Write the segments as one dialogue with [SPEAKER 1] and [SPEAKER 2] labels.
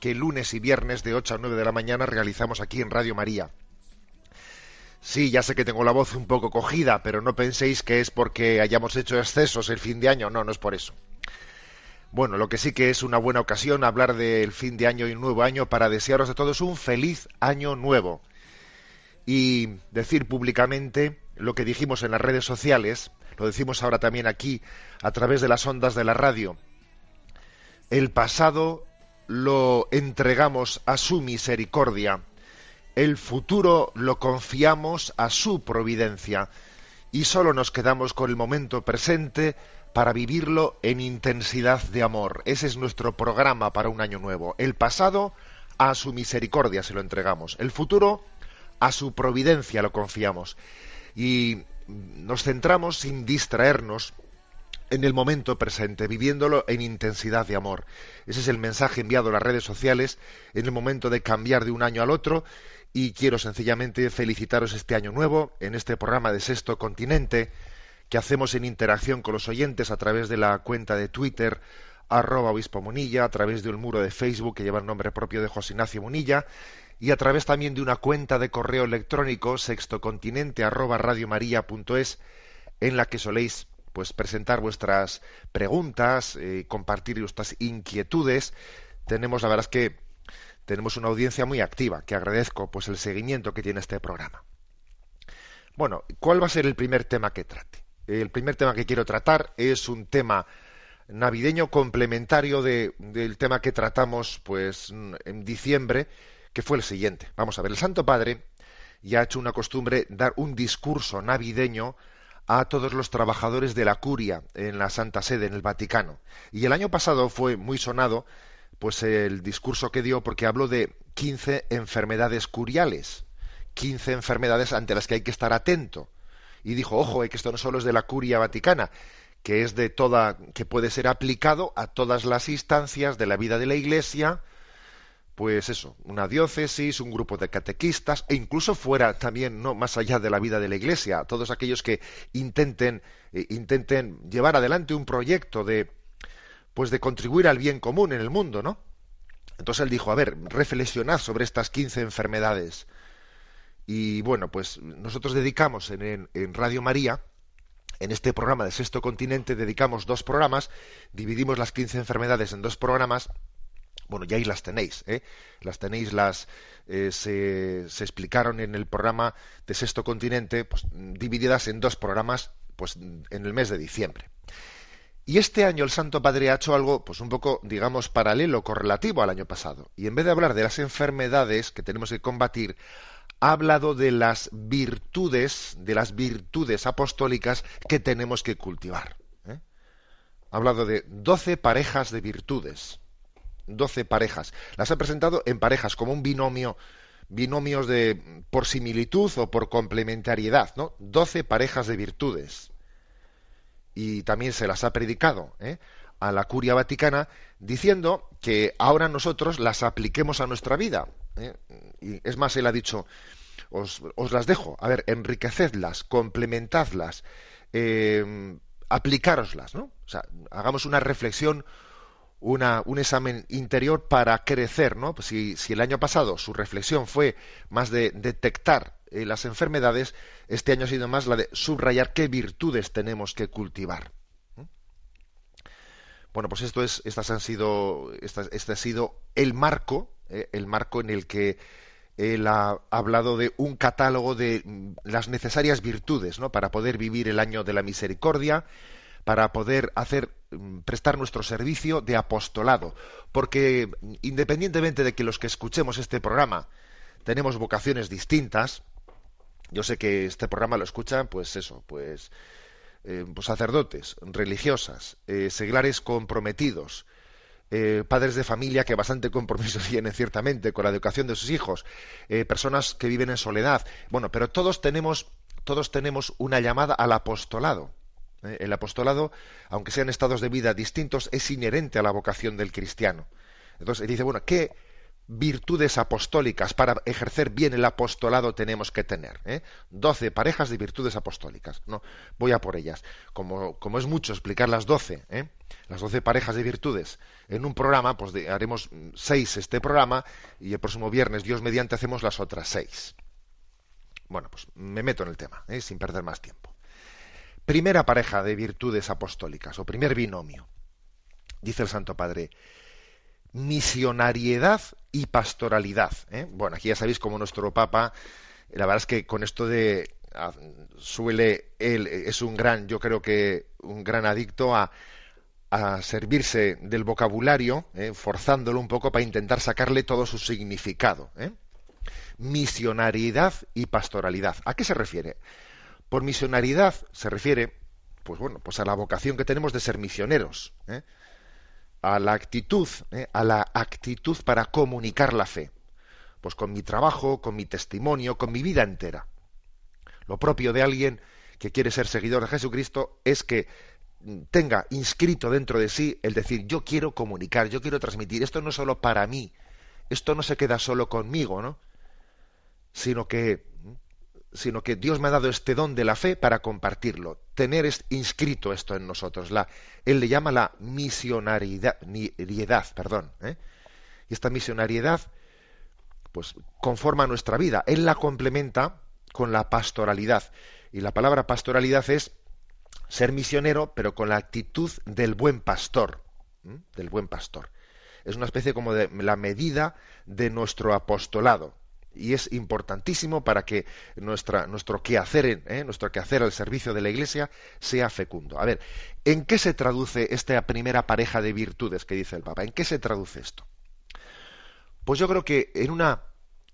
[SPEAKER 1] que lunes y viernes de 8 a 9 de la mañana realizamos aquí en Radio María. Sí, ya sé que tengo la voz un poco cogida, pero no penséis que es porque hayamos hecho excesos el fin de año, no, no es por eso. Bueno, lo que sí que es una buena ocasión hablar del fin de año y nuevo año para desearos a todos un feliz año nuevo y decir públicamente lo que dijimos en las redes sociales, lo decimos ahora también aquí a través de las ondas de la radio. El pasado lo entregamos a su misericordia, el futuro lo confiamos a su providencia y solo nos quedamos con el momento presente para vivirlo en intensidad de amor. Ese es nuestro programa para un año nuevo. El pasado a su misericordia se lo entregamos. El futuro a su providencia lo confiamos. Y nos centramos sin distraernos en el momento presente, viviéndolo en intensidad de amor. Ese es el mensaje enviado a las redes sociales en el momento de cambiar de un año al otro y quiero sencillamente felicitaros este año nuevo en este programa de Sexto Continente que hacemos en interacción con los oyentes a través de la cuenta de Twitter arroba obispo Munilla, a través de un muro de Facebook que lleva el nombre propio de José Ignacio Munilla y a través también de una cuenta de correo electrónico sextocontinente arroba radiomaria.es en la que soléis pues presentar vuestras preguntas, eh, compartir vuestras inquietudes. Tenemos la verdad es que tenemos una audiencia muy activa, que agradezco pues el seguimiento que tiene este programa. Bueno, ¿cuál va a ser el primer tema que trate? El primer tema que quiero tratar es un tema navideño complementario de- del tema que tratamos pues en diciembre, que fue el siguiente. Vamos a ver, el Santo Padre ya ha hecho una costumbre dar un discurso navideño a todos los trabajadores de la curia en la Santa Sede, en el Vaticano. Y el año pasado fue muy sonado pues el discurso que dio porque habló de 15 enfermedades curiales, 15 enfermedades ante las que hay que estar atento. Y dijo, ojo, eh, que esto no solo es de la curia vaticana, que es de toda, que puede ser aplicado a todas las instancias de la vida de la Iglesia, pues eso, una diócesis, un grupo de catequistas, e incluso fuera también, no más allá de la vida de la Iglesia, todos aquellos que intenten, eh, intenten llevar adelante un proyecto de, pues de contribuir al bien común en el mundo, ¿no? Entonces él dijo, a ver, reflexionad sobre estas 15 enfermedades. Y bueno, pues nosotros dedicamos en, en- Radio María, en este programa de Sexto Continente, dedicamos dos programas, dividimos las 15 enfermedades en dos programas. Bueno, ya ahí las tenéis, ¿eh? Las tenéis, las eh, se, explicaron en el programa de Sexto Continente, pues divididas en dos programas, pues en el mes de diciembre. Y este año el Santo Padre ha hecho algo, pues un poco, digamos, paralelo, correlativo al año pasado. Y en vez de hablar de las enfermedades que tenemos que combatir, ha hablado de las virtudes, de las virtudes apostólicas que tenemos que cultivar. ¿eh? Ha hablado de doce parejas de virtudes. Doce parejas. Las ha presentado en parejas como un binomio, binomios de por similitud o por complementariedad, ¿no? Doce parejas de virtudes y también se las ha predicado ¿eh? a la curia vaticana diciendo que ahora nosotros las apliquemos a nuestra vida. ¿eh? Y es más, él ha dicho, os, os las dejo, a ver, enriquecedlas, complementadlas, eh, aplicároslas, ¿no? O sea, hagamos una reflexión, una, un examen interior para crecer, ¿no? Pues si, si el año pasado su reflexión fue más de detectar eh, las enfermedades, este año ha sido más la de subrayar qué virtudes tenemos que cultivar. Bueno, pues esto es, estas han sido, estas- este ha sido el marco, eh, el marco en el que él ha hablado de un catálogo de mm, las necesarias virtudes, ¿no? Para poder vivir el año de la misericordia, para poder hacer prestar nuestro servicio de apostolado, porque mm, independientemente de que los que escuchemos este programa tenemos vocaciones distintas, yo sé que este programa lo escuchan, pues eso, pues, eh, pues sacerdotes, religiosas, eh, seglares comprometidos, eh, padres de familia que bastante compromiso tienen ciertamente con la educación de sus hijos, personas que viven en soledad. Bueno, pero todos tenemos, todos tenemos una llamada al apostolado. Eh, el apostolado, aunque sean estados de vida distintos, es inherente a la vocación del cristiano. Entonces dice, bueno, ¿qué, virtudes apostólicas para ejercer bien el apostolado tenemos que tener. ¿eh? Doce parejas de virtudes apostólicas. No, voy a por ellas. Como, como es mucho explicar las doce, ¿eh? las doce parejas de virtudes en un programa, pues haremos seis este programa y el próximo viernes, Dios mediante, hacemos las otras seis. Bueno, pues me meto en el tema, ¿eh? sin perder más tiempo. Primera pareja de virtudes apostólicas, o primer binomio. Dice el Santo Padre, misionariedad y pastoralidad. ¿eh? Bueno, aquí ya sabéis como nuestro Papa, la verdad es que con esto de suele él es un gran, yo creo que un gran adicto a, a servirse del vocabulario, ¿eh? forzándolo un poco para intentar sacarle todo su significado. ¿eh? Misionariedad y pastoralidad. ¿A qué se refiere? Por misionariedad se refiere, pues bueno, pues a la vocación que tenemos de ser misioneros. ¿eh? a la actitud, ¿eh? a la actitud para comunicar la fe. Pues con mi trabajo, con mi testimonio, con mi vida entera. Lo propio de alguien que quiere ser seguidor de Jesucristo es que tenga inscrito dentro de sí el decir yo quiero comunicar, yo quiero transmitir. Esto no es solo para mí, esto no se queda solo conmigo, ¿no? Sino que sino que Dios me ha dado este don de la fe para compartirlo, tener inscrito esto en nosotros. La, él le llama la misionariedad, perdón. ¿eh? Y esta misionariedad, pues, conforma nuestra vida. Él la complementa con la pastoralidad. Y la palabra pastoralidad es ser misionero, pero con la actitud del buen pastor. Del buen pastor. Es una especie como de la medida de nuestro apostolado y es importantísimo para que nuestro quehacer, ¿eh? nuestro quehacer al servicio de la Iglesia sea fecundo. A ver, ¿en qué se traduce esta primera pareja de virtudes que dice el Papa? ¿En qué se traduce esto? Pues yo creo que en una,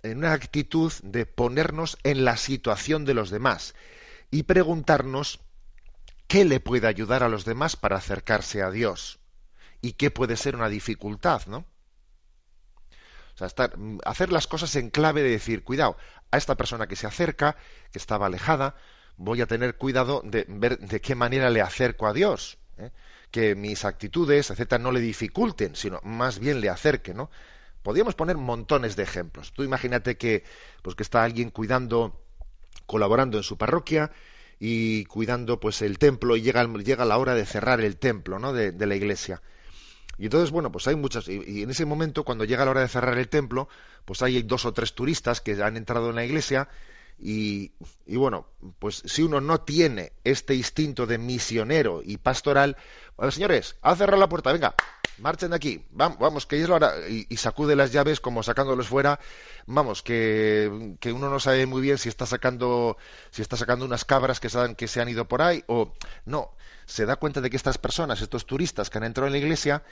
[SPEAKER 1] en una actitud de ponernos en la situación de los demás y preguntarnos qué le puede ayudar a los demás para acercarse a Dios y qué puede ser una dificultad, ¿no? O sea, mm, hacer las cosas en clave de decir, cuidado, a esta persona que se acerca, que estaba alejada, voy a tener cuidado de ver de qué manera le acerco a Dios. ¿eh? Que mis actitudes, etcétera, no le dificulten, sino más bien le acerquen, ¿no? Podríamos poner montones de ejemplos. Tú imagínate que, pues, que está alguien cuidando, colaborando en su parroquia y cuidando pues el templo y llega, llega la hora de cerrar el templo ¿no? de la iglesia y entonces, bueno, pues hay muchas, y, en ese momento, cuando llega la hora de cerrar el templo, pues hay dos o tres turistas que han entrado en la iglesia, y, y, bueno, pues si uno no tiene este instinto de misionero y pastoral, bueno, señores, a cerrar la puerta, venga, marchen de aquí, vamos, vamos que es la hora, y, sacude las llaves como sacándolos fuera, vamos, que, que, uno no sabe muy bien si está sacando, si está sacando unas cabras que se, que se han ido por ahí, o no, se da cuenta de que estas personas, estos turistas que han entrado en la iglesia,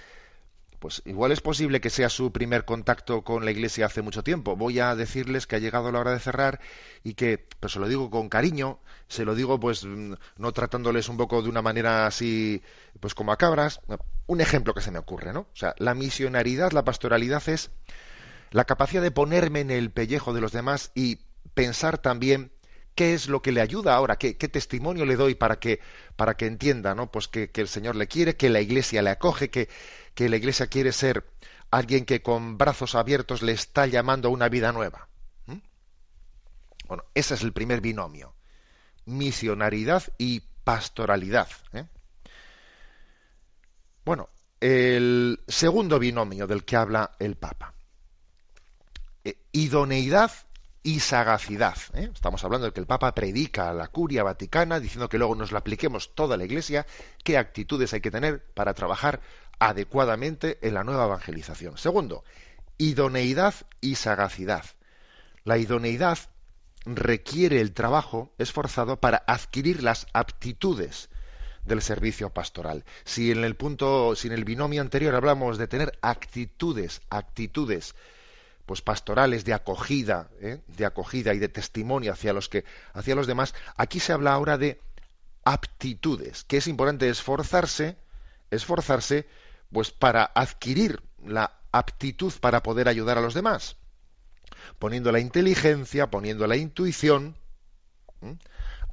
[SPEAKER 1] pues igual es posible que sea su primer contacto con la iglesia hace mucho tiempo. Voy a decirles que ha llegado la hora de cerrar y que, pues se lo digo con cariño, se lo digo pues no tratándoles un poco de una manera así, pues como a cabras. Un ejemplo que se me ocurre, ¿no? O sea, la misionaridad, la pastoralidad es la capacidad de ponerme en el pellejo de los demás y pensar también qué es lo que le ayuda ahora, qué, testimonio le doy para que, para que entienda, ¿no? Pues que, el Señor le quiere, que la Iglesia le acoge, que, que la Iglesia quiere ser alguien que con brazos abiertos le está llamando a una vida nueva. Bueno, ese es el primer binomio. Misionaridad y pastoralidad. ¿eh? Bueno, el segundo binomio del que habla el Papa. Eh, idoneidad y sagacidad. ¿eh? Estamos hablando de que el Papa predica a la curia vaticana, diciendo que luego nos la apliquemos toda la Iglesia, qué actitudes hay que tener para trabajar adecuadamente en la nueva evangelización. Segundo, idoneidad y sagacidad. La idoneidad requiere el trabajo esforzado para adquirir las aptitudes del servicio pastoral. Si en el punto, si en el binomio anterior hablamos de tener actitudes, actitudes, pues pastorales de acogida, ¿eh? de acogida y de testimonio hacia los que, hacia los demás, aquí se habla ahora de aptitudes, que es importante esforzarse, esforzarse, pues para adquirir la aptitud para poder ayudar a los demás, poniendo la inteligencia, poniendo la intuición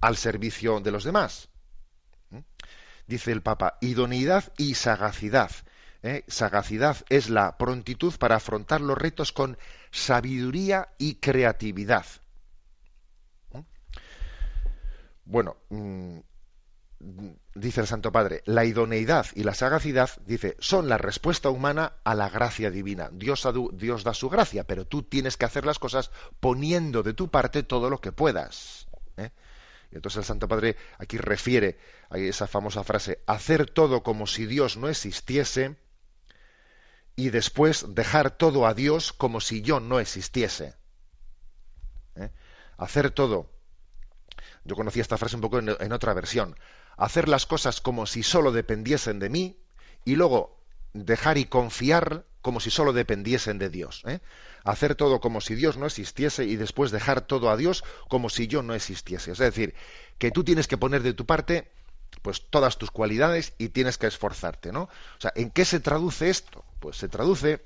[SPEAKER 1] al servicio de los demás dice el Papa, idoneidad y sagacidad. ¿Eh? Sagacidad es la prontitud para afrontar los retos con sabiduría y creatividad. ¿Mm? Bueno, mm, dice el Santo Padre, la idoneidad y la sagacidad, dice, son la respuesta humana a la gracia divina. Dios, Dios da su gracia, pero tú tienes que hacer las cosas poniendo de tu parte todo lo que puedas. ¿eh? Entonces el Santo Padre aquí refiere a esa famosa frase, hacer todo como si Dios no existiese y después dejar todo a Dios como si yo no existiese. ¿Eh? Hacer todo. Yo conocí esta frase un poco en otra versión. Hacer las cosas como si solo dependiesen de mí y luego dejar y confiar como si solo dependiesen de Dios. ¿eh? Hacer todo como si Dios no existiese y después dejar todo a Dios como si yo no existiese. Es decir, que tú tienes que poner de tu parte pues todas tus cualidades y tienes que esforzarte, ¿no? O sea, ¿en qué se traduce esto? Pues se traduce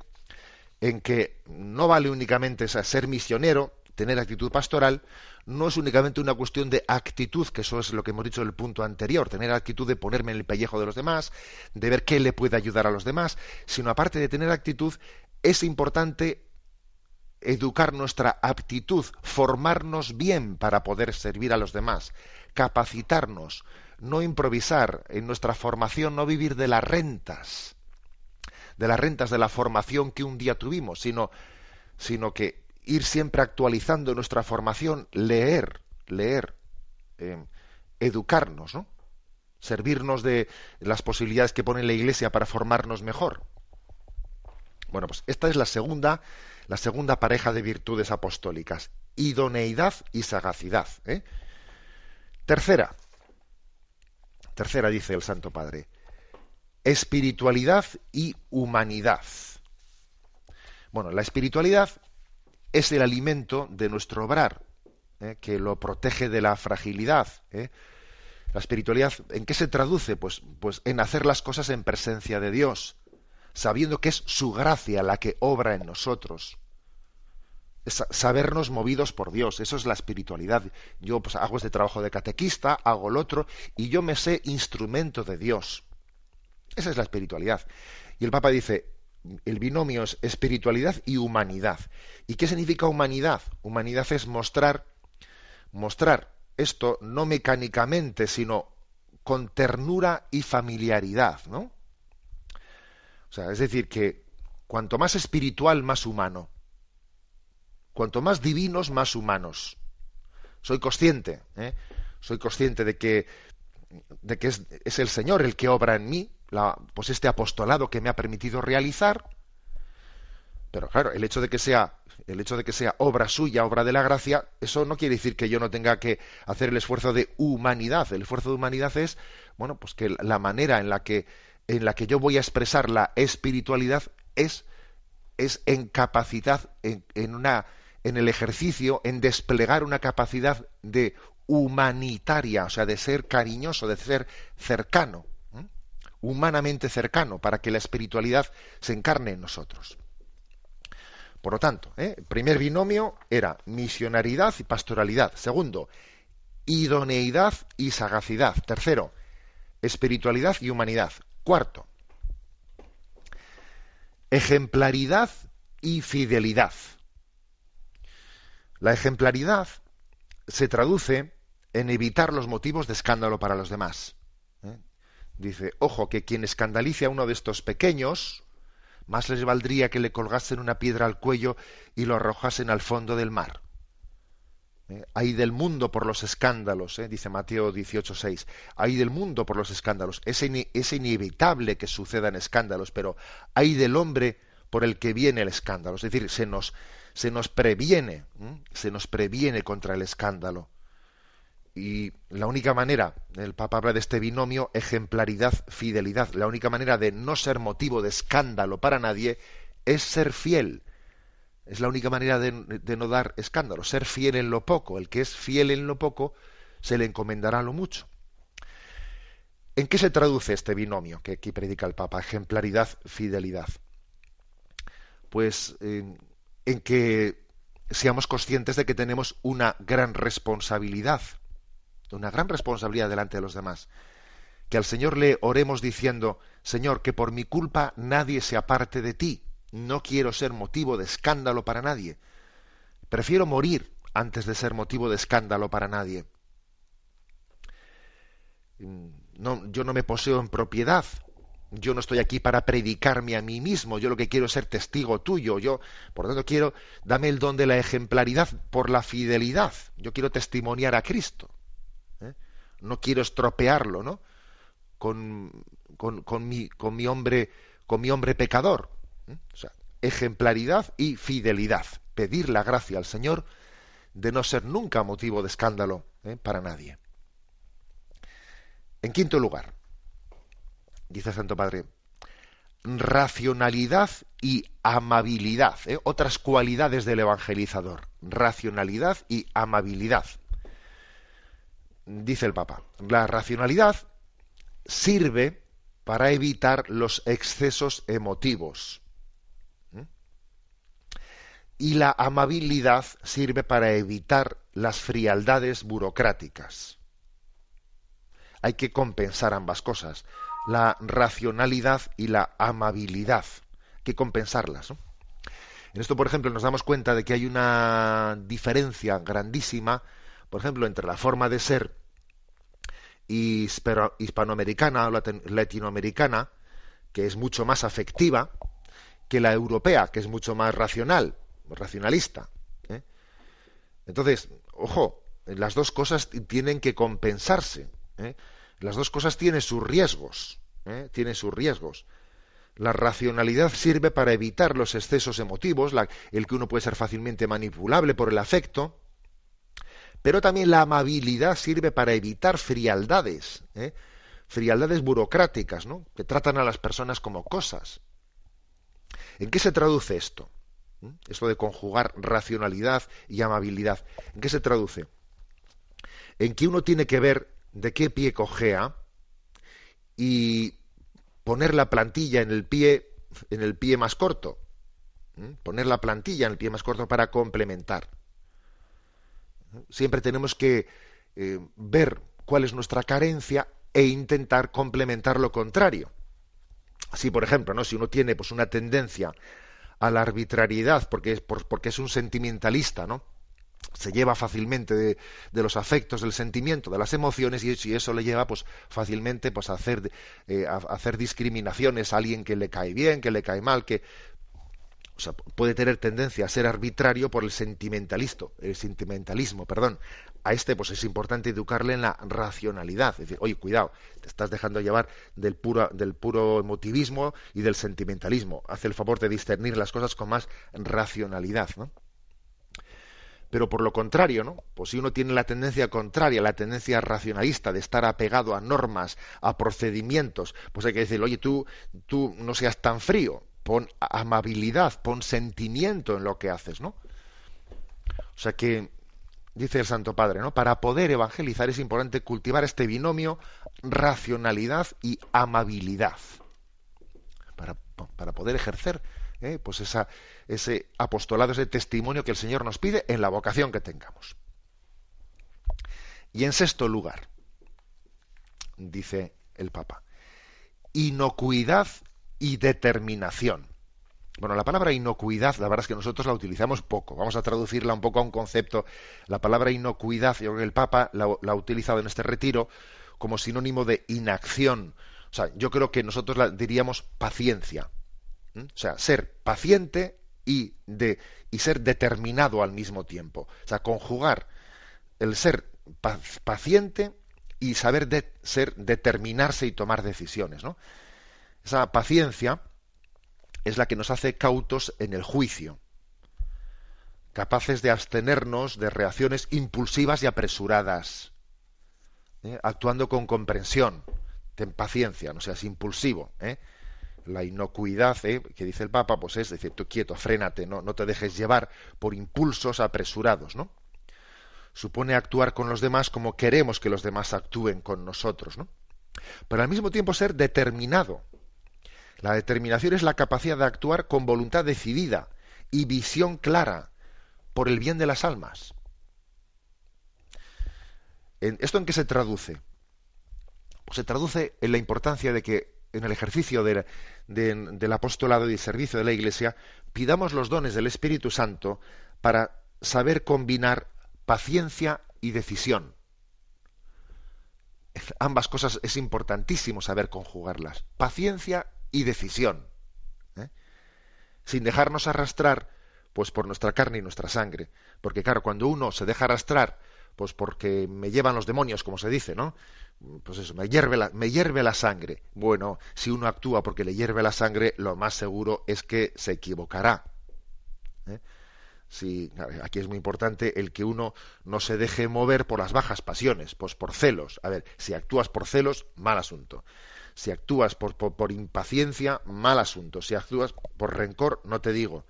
[SPEAKER 1] en que no vale únicamente ser misionero, tener actitud pastoral no es únicamente una cuestión de actitud, que eso es lo que hemos dicho en el punto anterior, tener actitud de ponerme en el pellejo de los demás, de ver qué le puede ayudar a los demás, sino aparte de tener actitud, es importante educar nuestra aptitud, formarnos bien para poder servir a los demás, capacitarnos, no improvisar en nuestra formación, no vivir de las rentas, de las rentas de la formación que un día tuvimos, sino, sino que ir siempre actualizando nuestra formación, leer, leer, eh, educarnos, ¿no? servirnos de las posibilidades que pone la Iglesia para formarnos mejor. Bueno, pues esta es la segunda, la segunda pareja de virtudes apostólicas, idoneidad y sagacidad. ¿eh? Tercera, tercera dice el Santo Padre, espiritualidad y humanidad. Bueno, la espiritualidad es el alimento de nuestro obrar, ¿eh? que lo protege de la fragilidad. ¿eh? La espiritualidad, ¿en qué se traduce? Pues, pues en hacer las cosas en presencia de Dios, sabiendo que es su gracia la que obra en nosotros. Sabernos movidos por Dios, eso es la espiritualidad. Yo pues, hago este trabajo de catequista, hago el otro, y yo me sé instrumento de Dios. Esa es la espiritualidad. Y el Papa dice, el binomio es espiritualidad y humanidad. ¿Y qué significa humanidad? Humanidad es mostrar, mostrar esto no mecánicamente, sino con ternura y familiaridad, ¿no? O sea, es decir, que cuanto más espiritual, más humano. Cuanto más divinos, más humanos. Soy consciente, ¿eh? soy consciente de que, de que es, es el Señor el que obra en mí, pues este apostolado que me ha permitido realizar. Pero claro, el hecho de que sea el hecho de que sea obra suya, obra de la gracia, eso no quiere decir que yo no tenga que hacer el esfuerzo de humanidad. El esfuerzo de humanidad es, bueno, pues que la manera en la que en la que yo voy a expresar la espiritualidad es es en capacidad en, en una en el ejercicio en desplegar una capacidad de humanitaria, o sea, de ser cariñoso, de ser cercano humanamente cercano para que la espiritualidad se encarne en nosotros. Por lo tanto, ¿eh? el primer binomio era misionaridad y pastoralidad. Segundo, idoneidad y sagacidad. Tercero, espiritualidad y humanidad. Cuarto, ejemplaridad y fidelidad. La ejemplaridad se traduce en evitar los motivos de escándalo para los demás. Dice, ojo, que quien escandalice a uno de estos pequeños, más les valdría que le colgasen una piedra al cuello y lo arrojasen al fondo del mar. ¿Eh? Hay del mundo por los escándalos, ¿eh? dice Mateo 18:6. Hay del mundo por los escándalos. Es, es inevitable que sucedan escándalos, pero hay del hombre por el que viene el escándalo. Es decir, se nos, se nos previene, se nos previene contra el escándalo. Y la única manera, el Papa habla de este binomio, ejemplaridad-fidelidad, la única manera de no ser motivo de escándalo para nadie es ser fiel. Es la única manera de, no dar escándalo, ser fiel en lo poco. El que es fiel en lo poco se le encomendará lo mucho. ¿En qué se traduce este binomio que aquí predica el Papa? Ejemplaridad, fidelidad. Pues en que seamos conscientes de que tenemos una gran responsabilidad una gran responsabilidad delante de los demás. Que al Señor le oremos diciendo, Señor, que por mi culpa nadie se aparte de ti. No quiero ser motivo de escándalo para nadie. Prefiero morir antes de ser motivo de escándalo para nadie. No, yo no me poseo en propiedad. Yo no estoy aquí para predicarme a mí mismo. Yo lo que quiero es ser testigo tuyo. Yo, por lo tanto, quiero, dame el don de la ejemplaridad por la fidelidad. Yo quiero testimoniar a Cristo no quiero estropearlo, ¿no? Con, con, mi, con mi hombre, con mi hombre pecador. O sea, ejemplaridad y fidelidad. Pedir la gracia al Señor de no ser nunca motivo de escándalo ¿eh? para nadie. En quinto lugar, dice Santo Padre, racionalidad y amabilidad, ¿eh? otras cualidades del evangelizador, racionalidad y amabilidad dice el Papa, la racionalidad sirve para evitar los excesos emotivos. Y la amabilidad sirve para evitar las frialdades burocráticas. Hay que compensar ambas cosas, la racionalidad y la amabilidad. Hay que compensarlas. En esto, por ejemplo, nos damos cuenta de que hay una diferencia grandísima por ejemplo, entre la forma de ser hispanoamericana o latinoamericana, que es mucho más afectiva, que la europea, que es mucho más racional, racionalista. ¿eh? Entonces, ojo, las dos cosas tienen que compensarse. ¿eh? Las dos cosas tienen sus riesgos. ¿eh? Tienen sus riesgos. La racionalidad sirve para evitar los excesos emotivos, el que uno puede ser fácilmente manipulable por el afecto, pero también la amabilidad sirve para evitar frialdades, ¿eh? frialdades burocráticas, ¿no? que tratan a las personas como cosas. ¿En qué se traduce esto? ¿Mm? Esto de conjugar racionalidad y amabilidad. ¿En qué se traduce? En que uno tiene que ver de qué pie cojea y poner la plantilla en el pie en el pie más corto. ¿Mm? Poner la plantilla en el pie más corto para complementar. Siempre tenemos que eh, ver cuál es nuestra carencia e intentar complementar lo contrario. Así, por ejemplo, ¿no? si uno tiene pues, una tendencia a la arbitrariedad porque es, porque es un sentimentalista, ¿no? se lleva fácilmente de, los afectos, del sentimiento, de las emociones y, eso le lleva pues fácilmente pues a hacer eh, a hacer discriminaciones a alguien que le cae bien, que le cae mal, que o sea, puede tener tendencia a ser arbitrario por el sentimentalismo, el sentimentalismo, perdón. A este, pues es importante educarle en la racionalidad. Es decir, oye, cuidado, te estás dejando llevar del puro, del puro emotivismo y del sentimentalismo. Haz el favor de discernir las cosas con más racionalidad, ¿no? Pero por lo contrario, ¿no? Pues si uno tiene la tendencia contraria, la tendencia racionalista de estar apegado a normas, a procedimientos, pues hay que decir, oye, tú, tú no seas tan frío, pon amabilidad, pon sentimiento en lo que haces, ¿no? O sea que dice el Santo Padre, ¿no? Para poder evangelizar es importante cultivar este binomio racionalidad y amabilidad. Para, para poder ejercer ¿eh? pues esa, ese apostolado, ese testimonio que el Señor nos pide en la vocación que tengamos. Y en sexto lugar, dice el Papa, inocuidad y determinación. Bueno, la palabra inocuidad, la verdad es que nosotros la utilizamos poco. Vamos a traducirla un poco a un concepto. La palabra inocuidad, yo creo que el Papa la, ha utilizado en este retiro como sinónimo de inacción. O sea, yo creo que nosotros la diríamos paciencia. ¿Mm? O sea, ser paciente y, de, y ser determinado al mismo tiempo. O sea, conjugar el ser paciente y saber ser determinarse y tomar decisiones, ¿no? esa paciencia es la que nos hace cautos en el juicio, capaces de abstenernos de reacciones impulsivas y apresuradas, ¿eh? actuando con comprensión, ten paciencia, no seas impulsivo. ¿eh? La inocuidad ¿eh? que dice el Papa, pues es decir, tú quieto, frénate, no, no te dejes llevar por impulsos apresurados, ¿no? Supone actuar con los demás como queremos que los demás actúen con nosotros, ¿no? Pero al mismo tiempo ser determinado, la determinación es la capacidad de actuar con voluntad decidida y visión clara por el bien de las almas. ¿Esto en qué se traduce? Pues se traduce en la importancia de que en el ejercicio del apostolado y servicio de la Iglesia pidamos los dones del Espíritu Santo para saber combinar paciencia y decisión. Ambas cosas es importantísimo saber conjugarlas. Paciencia y decisión. ¿eh? Sin dejarnos arrastrar pues por nuestra carne y nuestra sangre. Porque claro, cuando uno se deja arrastrar, pues porque me llevan los demonios, como se dice, ¿no? Pues eso, me hierve la, me hierve la sangre. Bueno, si uno actúa porque le hierve la sangre, lo más seguro es que se equivocará. ¿eh? Si, aquí es muy importante el que uno no se deje mover por las bajas pasiones, pues por celos. A ver, si actúas por celos, mal asunto. Si actúas por, impaciencia, mal asunto. Si actúas por rencor, no te digo.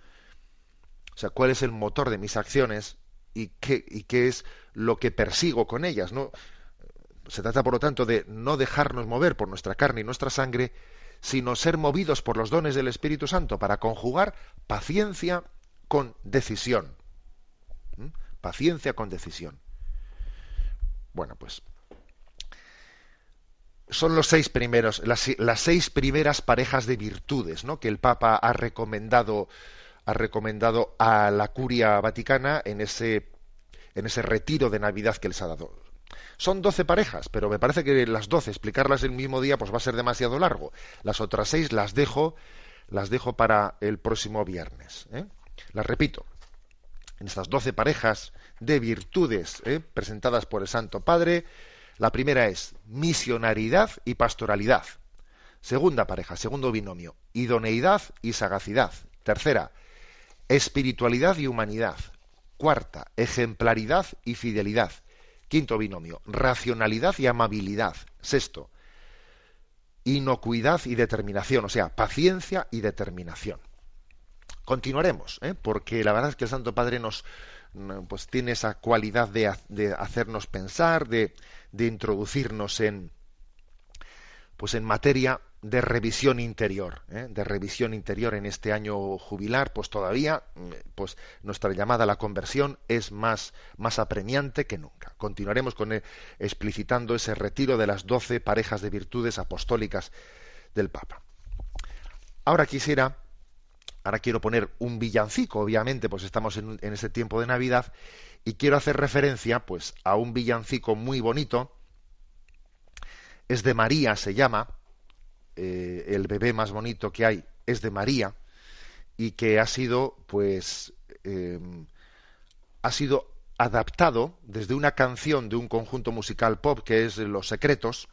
[SPEAKER 1] O sea, ¿cuál es el motor de mis acciones y qué, y qué es lo que persigo con ellas? ¿no? Se trata, por lo tanto, de no dejarnos mover por nuestra carne y nuestra sangre, sino ser movidos por los dones del Espíritu Santo para conjugar paciencia con decisión. ¿Mm? Paciencia con decisión. Bueno, pues son los seis primeros, las, seis primeras parejas de virtudes, ¿no? Que el Papa ha recomendado, ha recomendado a la curia vaticana en ese, en ese retiro de Navidad que les ha dado. Son doce parejas, pero me parece que las doce explicarlas el mismo día, pues va a ser demasiado largo. Las otras seis las dejo, las dejo para el próximo viernes. ¿eh? Las repito. En estas doce parejas de virtudes ¿eh? presentadas por el Santo Padre, la primera es misionaridad y pastoralidad. Segunda pareja, segundo binomio, idoneidad y sagacidad. Tercera, espiritualidad y humanidad. Cuarta, ejemplaridad y fidelidad. Quinto binomio, racionalidad y amabilidad. Sexto, inocuidad y determinación, o sea, paciencia y determinación. Continuaremos, ¿eh? porque la verdad es que el Santo Padre nos pues tiene esa cualidad de, de hacernos pensar, de, de introducirnos en pues en materia de revisión interior, ¿eh? de revisión interior en este año jubilar, pues todavía, pues nuestra llamada a la conversión es más, más apremiante que nunca. Continuaremos con explicitando ese retiro de las doce parejas de virtudes apostólicas del Papa. Ahora quisiera, ahora quiero poner un villancico, obviamente, pues estamos en, en ese tiempo de Navidad, y quiero hacer referencia pues a un villancico muy bonito. Es de María se llama eh, el bebé más bonito que hay es de María y que ha sido pues eh, ha sido adaptado desde una canción de un conjunto musical pop que es Los Secretos.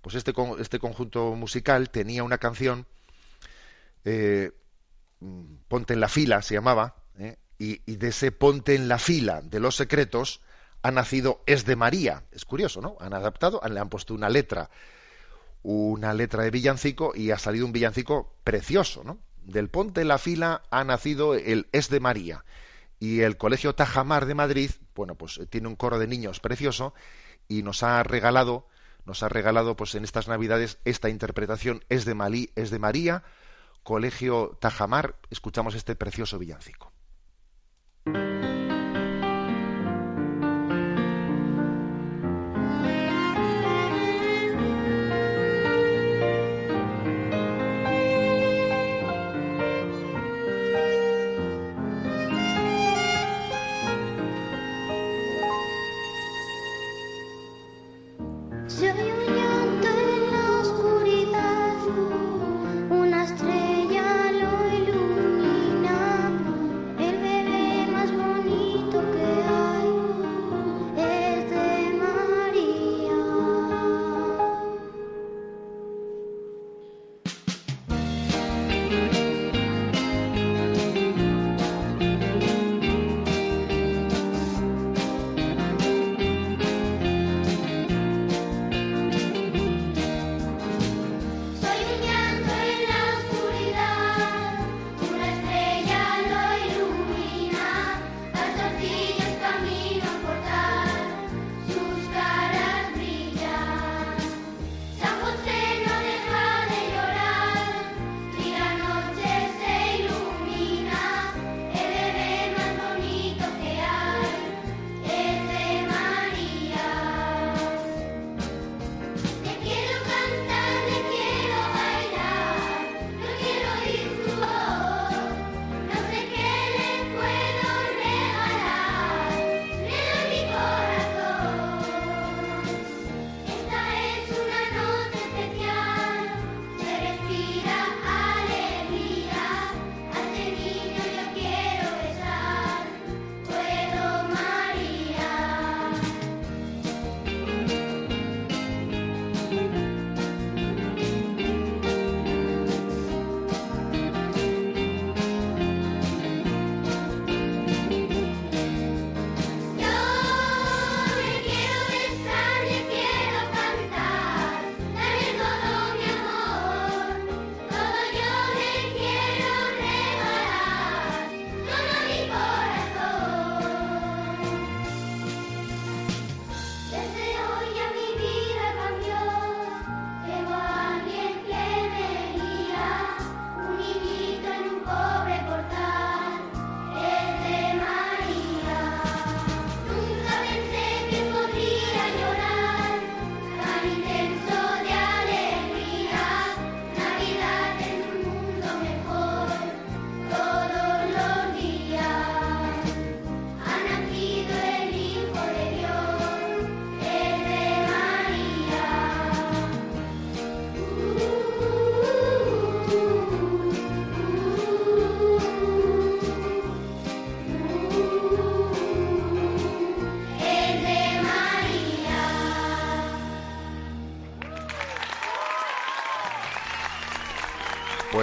[SPEAKER 1] Pues este, este conjunto musical tenía una canción eh, Ponte en la fila se llamaba y, de ese ponte en la fila de los secretos ha nacido Es de María. Es curioso, ¿no? Han adaptado, le han puesto una letra, una letra de villancico y ha salido un villancico precioso, ¿no? Del ponte en la fila ha nacido el Es de María. Y el Colegio Tajamar de Madrid, bueno, pues eh, tiene un coro de niños precioso y nos ha regalado, nos ha regalado, pues en estas Navidades esta interpretación Es de Malí, Es de María, Colegio Tajamar. Escuchamos este precioso villancico.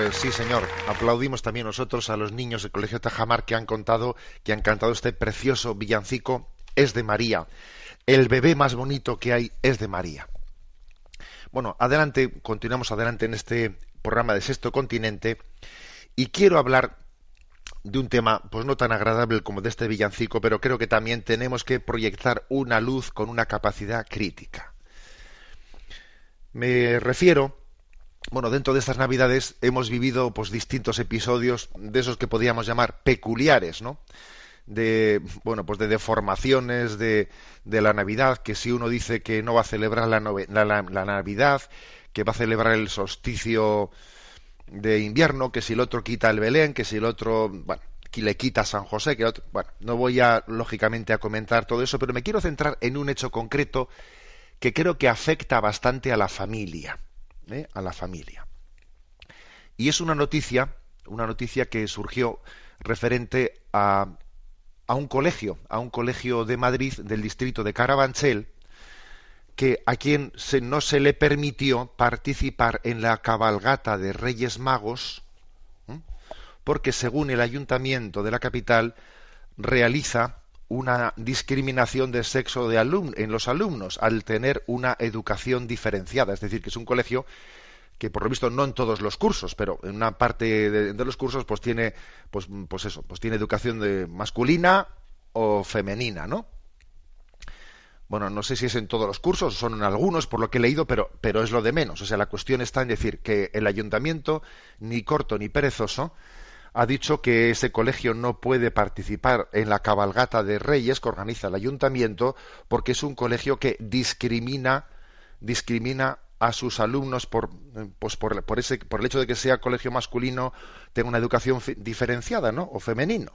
[SPEAKER 1] Pues sí, señor. Aplaudimos también nosotros a los niños del Colegio Tajamar que han contado, que han cantado este precioso villancico es de María. El bebé más bonito que hay es de María. Bueno, adelante, continuamos adelante en este programa de Sexto Continente y quiero hablar de un tema pues no tan agradable como de este villancico, pero creo que también tenemos que proyectar una luz con una capacidad crítica. Me refiero bueno, dentro de estas Navidades hemos vivido pues distintos episodios de esos que podríamos llamar peculiares, ¿no? De bueno, pues de deformaciones de, de la Navidad, que si uno dice que no va a celebrar la, Navidad, que va a celebrar el solsticio de invierno, que si el otro quita el Belén, que si el otro, bueno, le quita San José, que otro, bueno, no voy a lógicamente a comentar todo eso, pero me quiero centrar en un hecho concreto que creo que afecta bastante a la familia. ¿Eh? a la familia. Y es una noticia, una noticia que surgió referente a, a un colegio, a un colegio de Madrid del distrito de Carabanchel, que a quien no se le permitió participar en la cabalgata de Reyes Magos, porque según el ayuntamiento de la capital realiza una discriminación de sexo de en los alumnos al tener una educación diferenciada. Es decir, que es un colegio que por lo visto no en todos los cursos, pero en una parte de, los cursos pues tiene pues, pues eso, pues tiene educación de masculina o femenina, ¿no? Bueno, no sé si es en todos los cursos, son en algunos por lo que he leído, pero, pero es lo de menos. O sea, la cuestión está en decir que el ayuntamiento, ni corto ni perezoso, ha dicho que ese colegio no puede participar en la cabalgata de Reyes que organiza el ayuntamiento porque es un colegio que discrimina discrimina a sus alumnos por, pues ese, el hecho de que sea colegio masculino, tenga una educación diferenciada, ¿no? O femenino.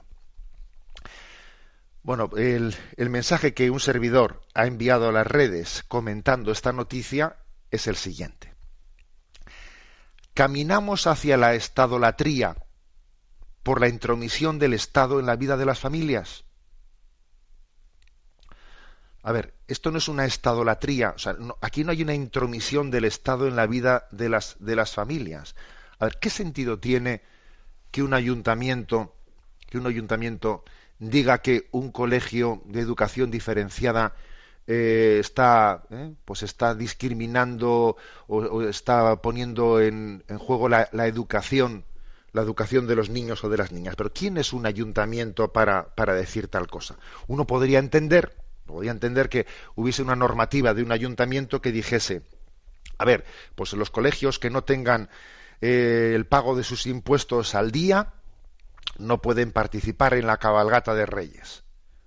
[SPEAKER 1] Bueno, el mensaje que un servidor ha enviado a las redes comentando esta noticia es el siguiente. Caminamos hacia la estadolatría por la intromisión del Estado en la vida de las familias. A ver, esto no es una estadolatría, o sea, aquí no hay una intromisión del Estado en la vida de las, de las familias. A ver, ¿qué sentido tiene que un ayuntamiento, que un ayuntamiento diga que un colegio de educación diferenciada eh, está, eh, pues está discriminando o, está poniendo en, juego la, la educación la educación de los niños o de las niñas. Pero ¿quién es un ayuntamiento para, para decir tal cosa? Uno podría entender, podría entender que hubiese una normativa de un ayuntamiento que dijese, a ver, pues los colegios que no tengan eh, el pago de sus impuestos al día no pueden participar en la cabalgata de Reyes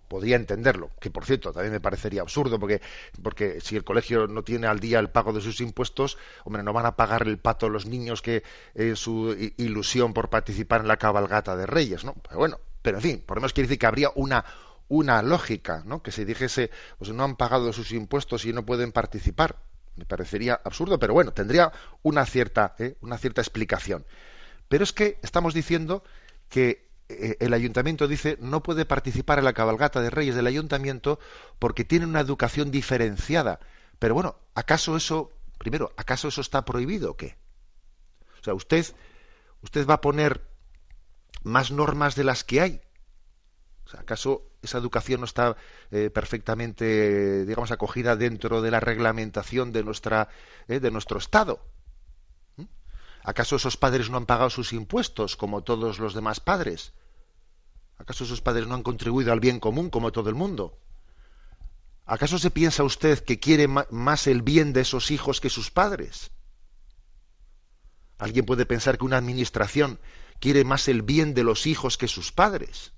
[SPEAKER 1] podría entenderlo, que por cierto también me parecería absurdo, porque, porque si el colegio no tiene al día el pago de sus impuestos, hombre, no van a pagar el pato los niños que en su ilusión por participar en la cabalgata de Reyes, ¿no? Pero bueno, pero en fin, por lo menos quiere decir que habría una una lógica, ¿no? Que se dijese, pues no han pagado sus impuestos y no pueden participar. Me parecería absurdo, pero bueno, tendría una cierta, ¿eh? una cierta explicación. Pero es que estamos diciendo que eh, el ayuntamiento dice no puede participar en la cabalgata de reyes del ayuntamiento porque tiene una educación diferenciada. Pero bueno, ¿acaso eso, primero, ¿acaso eso está prohibido o qué? O sea, usted, usted va a poner más normas de las que hay. O sea, ¿acaso esa educación no está eh, perfectamente, digamos, acogida dentro de la reglamentación de nuestra, eh, de nuestro Estado? ¿Acaso esos padres no han pagado sus impuestos como todos los demás padres? ¿Acaso sus padres no han contribuido al bien común como todo el mundo? ¿Acaso se piensa usted que quiere más el bien de esos hijos que sus padres? ¿Alguien puede pensar que una administración quiere más el bien de los hijos que sus padres?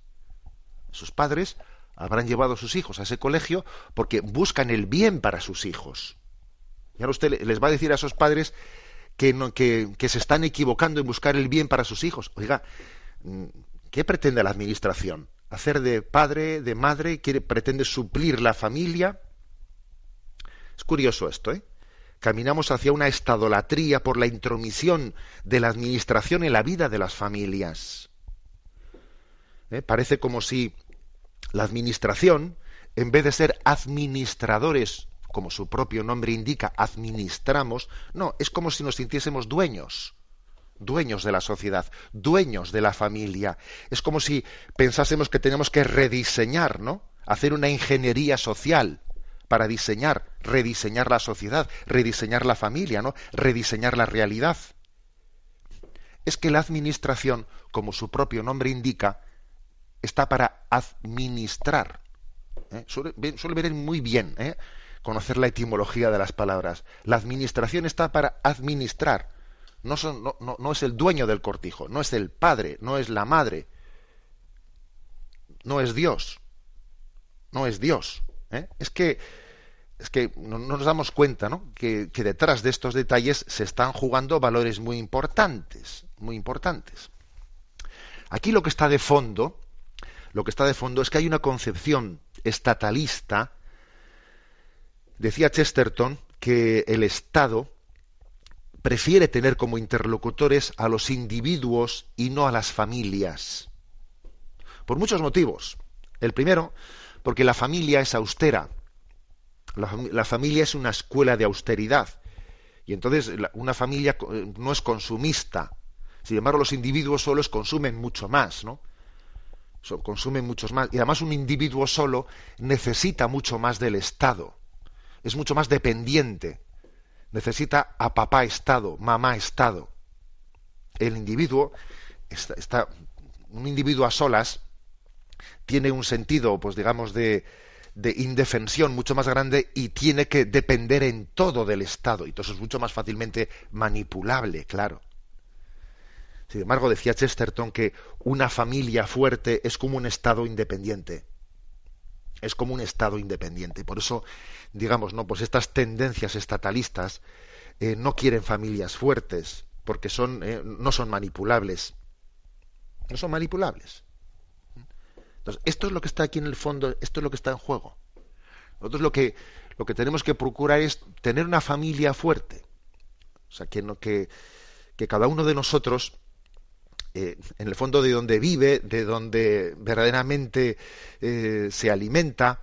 [SPEAKER 1] Sus padres habrán llevado a sus hijos a ese colegio porque buscan el bien para sus hijos. Y ahora usted les va a decir a esos padres que, que, que se están equivocando en buscar el bien para sus hijos. Oiga, ¿Qué pretende la Administración? ¿Hacer de padre, de madre? ¿Quiere, ¿Pretende suplir la familia? Es curioso esto, ¿eh? Caminamos hacia una estadolatría por la intromisión de la Administración en la vida de las familias. ¿Eh? Parece como si la Administración, en vez de ser administradores, como su propio nombre indica, administramos, no, es como si nos sintiésemos dueños dueños de la sociedad, dueños de la familia. Es como si pensásemos que tenemos que rediseñar, ¿no? Hacer una ingeniería social para diseñar, rediseñar la sociedad, rediseñar la familia, ¿no? Rediseñar la realidad. Es que la administración, como su propio nombre indica, está para administrar. ¿eh? Suele, suele, muy bien ¿eh? Conocer la etimología de las palabras. La administración está para administrar. No, es el dueño del cortijo, no es el padre, no es la madre, no es Dios, no es Dios. ¿eh? Es que es que no, nos damos cuenta ¿no? que, que, detrás de estos detalles se están jugando valores muy importantes, muy importantes. Aquí lo que está de fondo, lo que está de fondo es que hay una concepción estatalista. Decía Chesterton que el Estado prefiere tener como interlocutores a los individuos y no a las familias. Por muchos motivos. El primero, porque la familia es austera. La, familia es una escuela de austeridad. Y entonces una familia no es consumista. Sin embargo, los individuos solos consumen mucho más, ¿no? consumen muchos más. Y además un individuo solo necesita mucho más del Estado. Es mucho más dependiente. Necesita a papá Estado, mamá Estado. El individuo está, un individuo a solas tiene un sentido, pues digamos, de, de indefensión mucho más grande y tiene que depender en todo del Estado. Y entonces es mucho más fácilmente manipulable, claro. Sin embargo, decía Chesterton que una familia fuerte es como un Estado independiente. Es como un Estado independiente. Por eso, digamos, no, pues estas tendencias estatalistas eh, no quieren familias fuertes, porque son, eh, no son manipulables. No son manipulables. Entonces, esto es lo que está aquí en el fondo, esto es lo que está en juego. Nosotros lo que, lo que tenemos que procurar es tener una familia fuerte. O sea, que, que, que cada uno de nosotros eh, en el fondo de donde vive, de donde verdaderamente eh, se alimenta,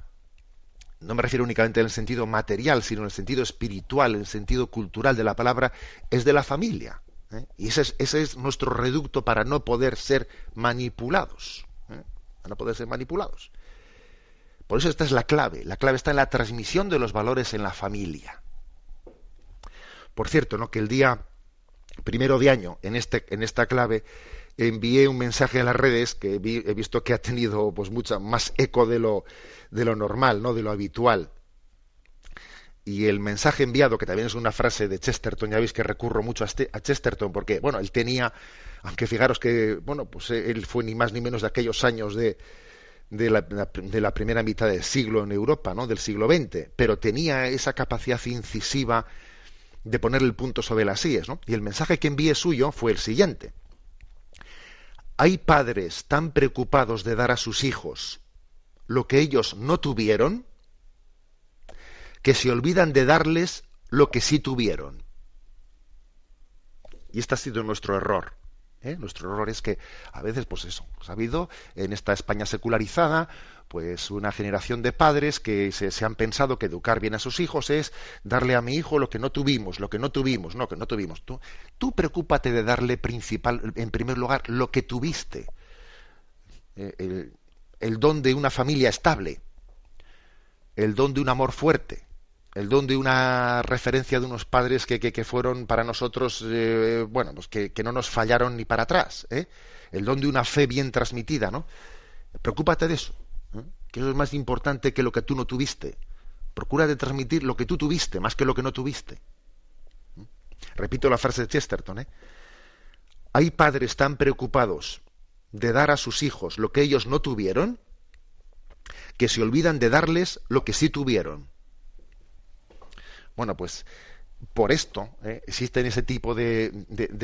[SPEAKER 1] no me refiero únicamente en el sentido material, sino en el sentido espiritual, en el sentido cultural de la palabra, es de la familia. ¿eh? Y ese es, ese es, nuestro reducto para no poder ser manipulados. Para no poder ser manipulados. Por eso esta es la clave. La clave está en la transmisión de los valores en la familia. Por cierto, ¿no? que el día primero de año, en, este, en esta clave, envié un mensaje a las redes que he visto que ha tenido pues mucha más eco de lo, de lo normal, ¿no? de lo habitual. Y el mensaje enviado, que también es una frase de Chesterton, ya veis que recurro mucho a, este, a Chesterton, porque, bueno, él tenía, aunque fijaros que, bueno, pues él fue ni más ni menos de aquellos años de, de la, de la, primera mitad del siglo en Europa, ¿no? del siglo XX, pero tenía esa capacidad incisiva de poner el punto sobre las sillas. ¿no? Y el mensaje que envié suyo fue el siguiente. Hay padres tan preocupados de dar a sus hijos lo que ellos no tuvieron que se olvidan de darles lo que sí tuvieron. Y este ha sido nuestro error. ¿Eh? Nuestro error es que a veces, pues eso, ha habido en esta España secularizada, pues una generación de padres que se, han pensado que educar bien a sus hijos es darle a mi hijo lo que no tuvimos, lo que no tuvimos, no, que no tuvimos. Tú, tú preocúpate de darle principal, en primer lugar, lo que tuviste. Eh, el, don de una familia estable, el don de un amor fuerte, el don de una referencia de unos padres que, que, fueron para nosotros, eh, bueno, pues que, que, no nos fallaron ni para atrás, ¿eh? el don de una fe bien transmitida, ¿no? Preocúpate de eso que eso es más importante que lo que tú no tuviste. Procura de transmitir lo que tú tuviste más que lo que no tuviste. Repito la frase de Chesterton. ¿eh? Hay padres tan preocupados de dar a sus hijos lo que ellos no tuvieron que se olvidan de darles lo que sí tuvieron. Bueno, pues por esto ¿eh? existen ese tipo de,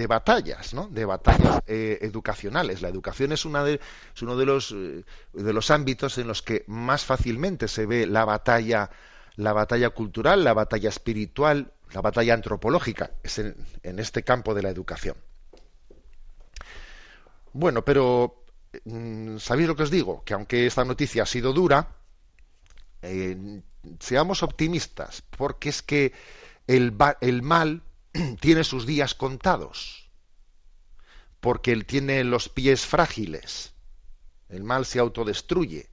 [SPEAKER 1] batallas, ¿no? de batallas eh, educacionales. La educación es, una de, es uno de los, eh, de los ámbitos en los que más fácilmente se ve la batalla, la batalla cultural, la batalla espiritual, la batalla antropológica, es en, en este campo de la educación. Bueno, pero mm, ¿sabéis lo que os digo? Que aunque esta noticia ha sido dura, seamos optimistas, porque es que el, mal tiene sus días contados. porque él tiene los pies frágiles. El mal se autodestruye.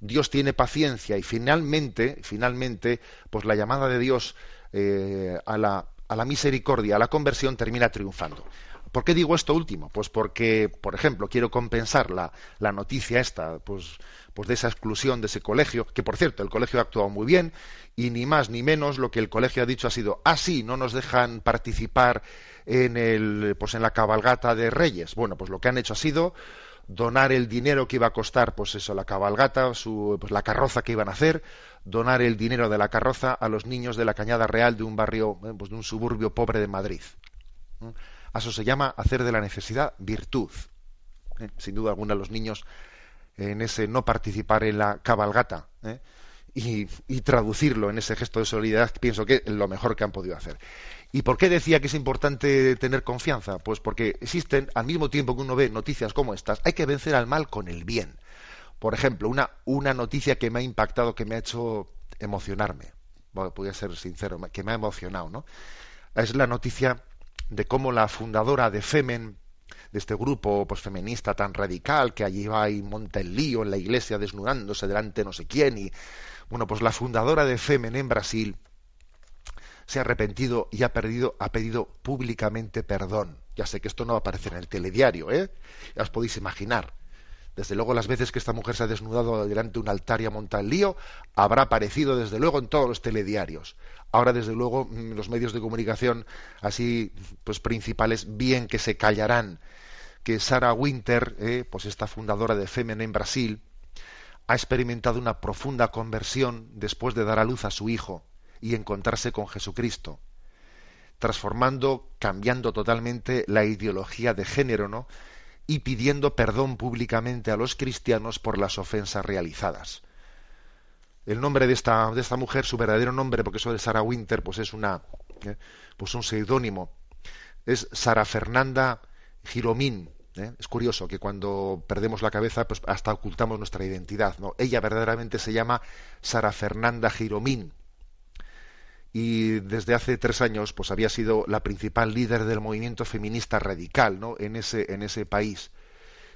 [SPEAKER 1] Dios tiene paciencia y finalmente, finalmente, pues la llamada de Dios eh, a, la, a la misericordia, a la conversión, termina triunfando. ¿Por qué digo esto último? Pues porque, por ejemplo, quiero compensar la, noticia esta, pues, pues de esa exclusión de ese colegio, que por cierto, el colegio ha actuado muy bien, y ni más ni menos lo que el colegio ha dicho ha sido, ah, sí, no nos dejan participar en el, pues en la cabalgata de Reyes. Bueno, pues lo que han hecho ha sido donar el dinero que iba a costar, pues eso, la cabalgata, su, pues la carroza que iban a hacer, donar el dinero de la carroza a los niños de la Cañada Real de un barrio, eh, pues de un suburbio pobre de Madrid. A eso se llama hacer de la necesidad virtud. ¿Eh? Sin duda alguna los niños en ese no participar en la cabalgata ¿eh? y, traducirlo en ese gesto de solidaridad, pienso que es lo mejor que han podido hacer. ¿Y por qué decía que es importante tener confianza? Pues porque existen, al mismo tiempo que uno ve noticias como estas, hay que vencer al mal con el bien. Por ejemplo, una, una noticia que me ha impactado, que me ha hecho emocionarme, voy a ser sincero, que me ha emocionado, ¿no? Es la noticia de cómo la fundadora de Femen, de este grupo pues, feminista tan radical que allí va y monta el lío en la iglesia desnudándose delante no sé quién y bueno pues la fundadora de Femen en Brasil se ha arrepentido y ha, perdido, ha pedido públicamente perdón. Ya sé que esto no va a aparecer en el telediario, ¿eh? Ya os podéis imaginar. Desde luego las veces que esta mujer se ha desnudado delante de un altar y ha montado el lío, habrá aparecido desde luego en todos los telediarios. Ahora desde luego mm, los medios de comunicación así pues principales bien que se callarán que Sarah Winter, ¿eh? pues esta fundadora de Femen en Brasil, ha experimentado una profunda conversión después de dar a luz a su hijo y encontrarse con Jesucristo, transformando, cambiando totalmente la ideología de género, ¿no? Y pidiendo perdón públicamente a los cristianos por las ofensas realizadas. El nombre de esta, de esta mujer, su verdadero nombre, porque eso de Sara Winter, pues es una, ¿eh? pues un seudónimo, es Sara Fernanda Giromín. ¿eh? Es curioso que cuando perdemos la cabeza, pues hasta ocultamos nuestra identidad. ¿no? Ella verdaderamente se llama Sara Fernanda Giromín y desde hace tres años pues había sido la principal líder del movimiento feminista radical ¿no? en, ese, en ese país.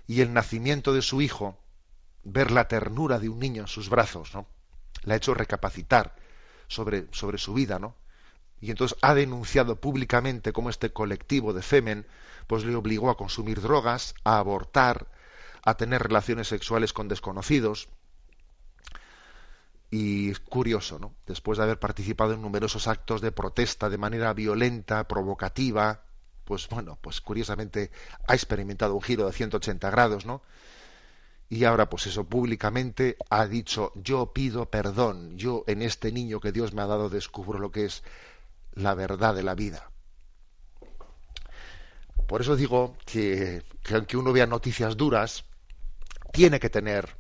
[SPEAKER 1] Y el nacimiento de su hijo, ver la ternura de un niño en sus brazos, ¿no? le ha hecho recapacitar sobre, sobre su vida, ¿no? Y entonces ha denunciado públicamente cómo este colectivo de Femen pues le obligó a consumir drogas, a abortar, a tener relaciones sexuales con desconocidos, y curioso, ¿no? Después de haber participado en numerosos actos de protesta de manera violenta, provocativa, pues bueno, pues curiosamente ha experimentado un giro de 180 grados, ¿no? Y ahora, pues eso, públicamente ha dicho, yo pido perdón, yo en este niño que Dios me ha dado descubro lo que es la verdad de la vida. Por eso digo que, que aunque uno vea noticias duras, tiene que tener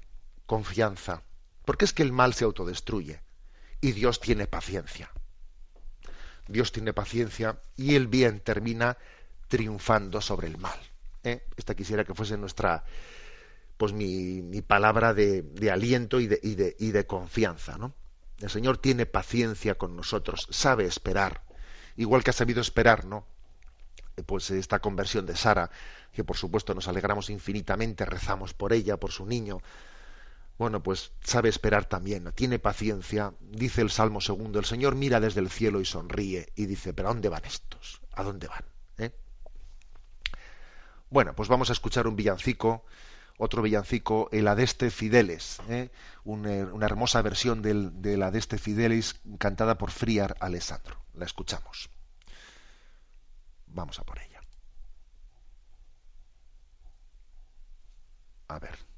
[SPEAKER 1] confianza porque es que el mal se autodestruye y Dios tiene paciencia. Dios tiene paciencia y el bien termina triunfando sobre el mal. ¿eh? Esta quisiera que fuese nuestra, pues mi, mi palabra de, de aliento y de, y, de, confianza. ¿no? El Señor tiene paciencia con nosotros, sabe esperar, igual que ha sabido esperar, ¿no? Pues esta conversión de Sara, que por supuesto nos alegramos infinitamente, rezamos por ella, por su niño, bueno, pues sabe esperar también, tiene paciencia. Dice el Salmo segundo, el Señor mira desde el cielo y sonríe y dice, pero ¿a dónde van estos? ¿A dónde van? ¿Eh? Bueno, pues vamos a escuchar un villancico, otro villancico, el Adeste Fideles, ¿eh? una, una, hermosa versión del, del Adeste Fidelis cantada por Friar Alessandro. La escuchamos. Vamos a por ella. A ver.